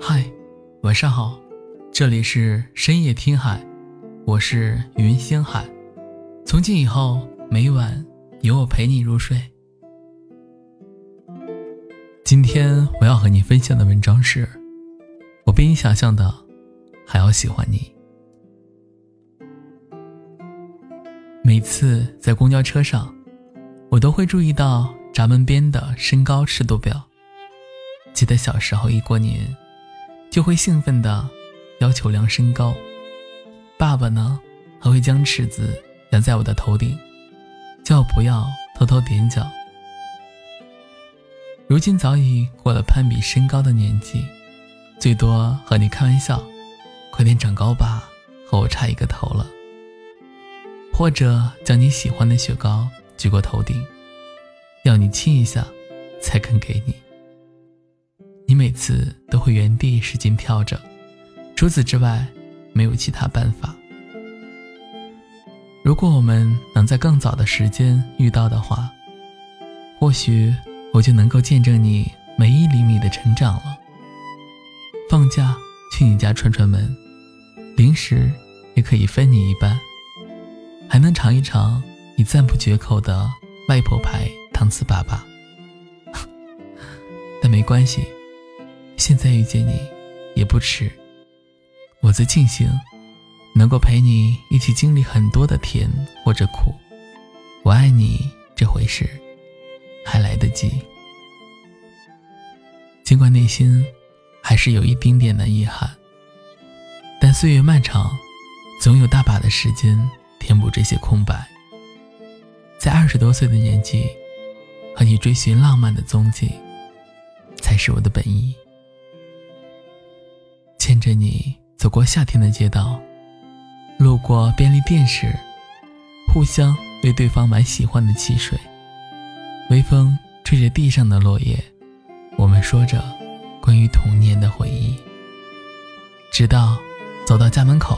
嗨，晚上好，这里是深夜听海，我是云星海。从今以后，每晚有我陪你入睡。今天我要和你分享的文章是：我比你想象的还要喜欢你。每次在公交车上，我都会注意到闸门边的身高尺度表。记得小时候一过年。就会兴奋的要求量身高，爸爸呢还会将尺子量在我的头顶，叫我不要偷偷踮脚。如今早已过了攀比身高的年纪，最多和你开玩笑，快点长高吧，和我差一个头了。或者将你喜欢的雪糕举过头顶，要你亲一下，才肯给你。每次都会原地使劲跳着，除此之外没有其他办法。如果我们能在更早的时间遇到的话，或许我就能够见证你每一厘米的成长了。放假去你家串串门，零食也可以分你一半，还能尝一尝你赞不绝口的外婆牌糖糍粑粑。但没关系。现在遇见你，也不迟。我在庆幸，能够陪你一起经历很多的甜或者苦。我爱你这回事，还来得及。尽管内心还是有一丁点的遗憾，但岁月漫长，总有大把的时间填补这些空白。在二十多岁的年纪，和你追寻浪漫的踪迹，才是我的本意。牵着你走过夏天的街道，路过便利店时，互相为对方买喜欢的汽水。微风吹着地上的落叶，我们说着关于童年的回忆。直到走到家门口，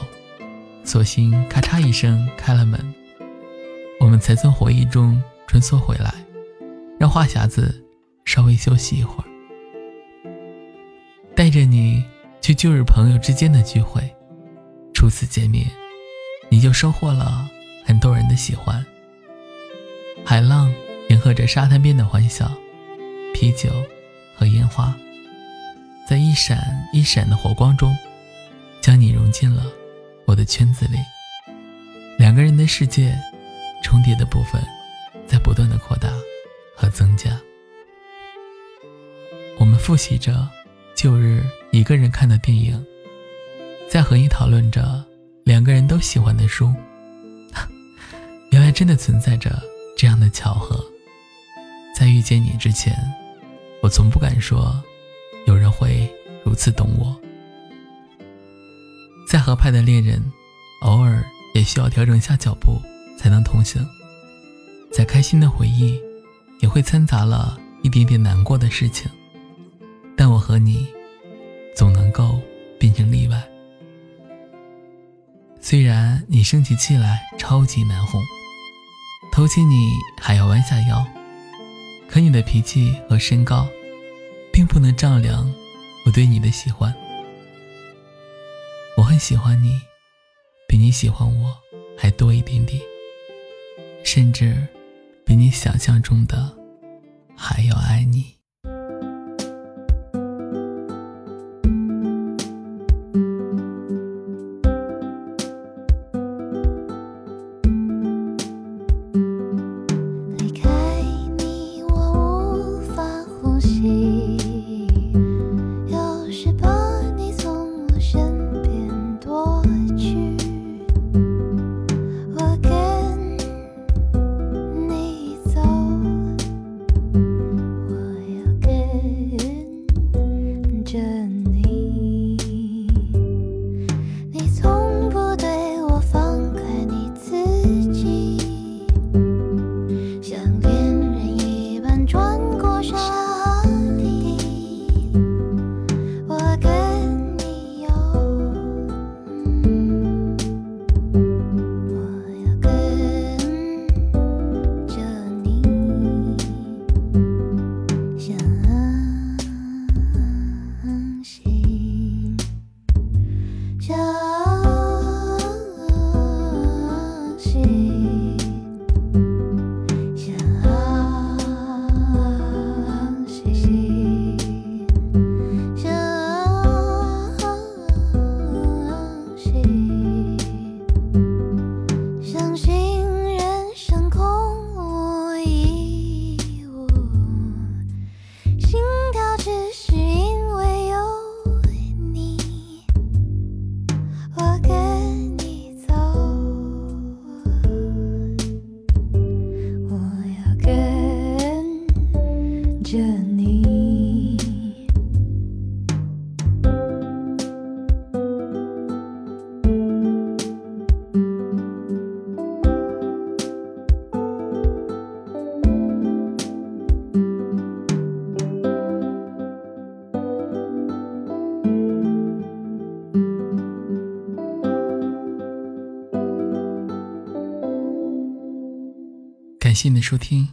索性咔嚓一声开了门，我们才从回忆中穿梭回来，让话匣子稍微休息一会儿，带着你。去旧日朋友之间的聚会，初次见面，你就收获了很多人的喜欢。海浪迎合着沙滩边的欢笑，啤酒和烟花，在一闪一闪的火光中，将你融进了我的圈子里。两个人的世界，重叠的部分在不断的扩大和增加。我们复习着旧日。一个人看的电影，在和你讨论着两个人都喜欢的书。原来真的存在着这样的巧合。在遇见你之前，我从不敢说有人会如此懂我。在合拍的恋人，偶尔也需要调整下脚步才能同行。在开心的回忆，也会掺杂了一点点难过的事情。但我和你。总能够变成例外。虽然你生起气来超级难哄，偷亲你还要弯下腰，可你的脾气和身高，并不能丈量我对你的喜欢。我很喜欢你，比你喜欢我还多一点点，甚至比你想象中的还要爱你。感谢你的收听，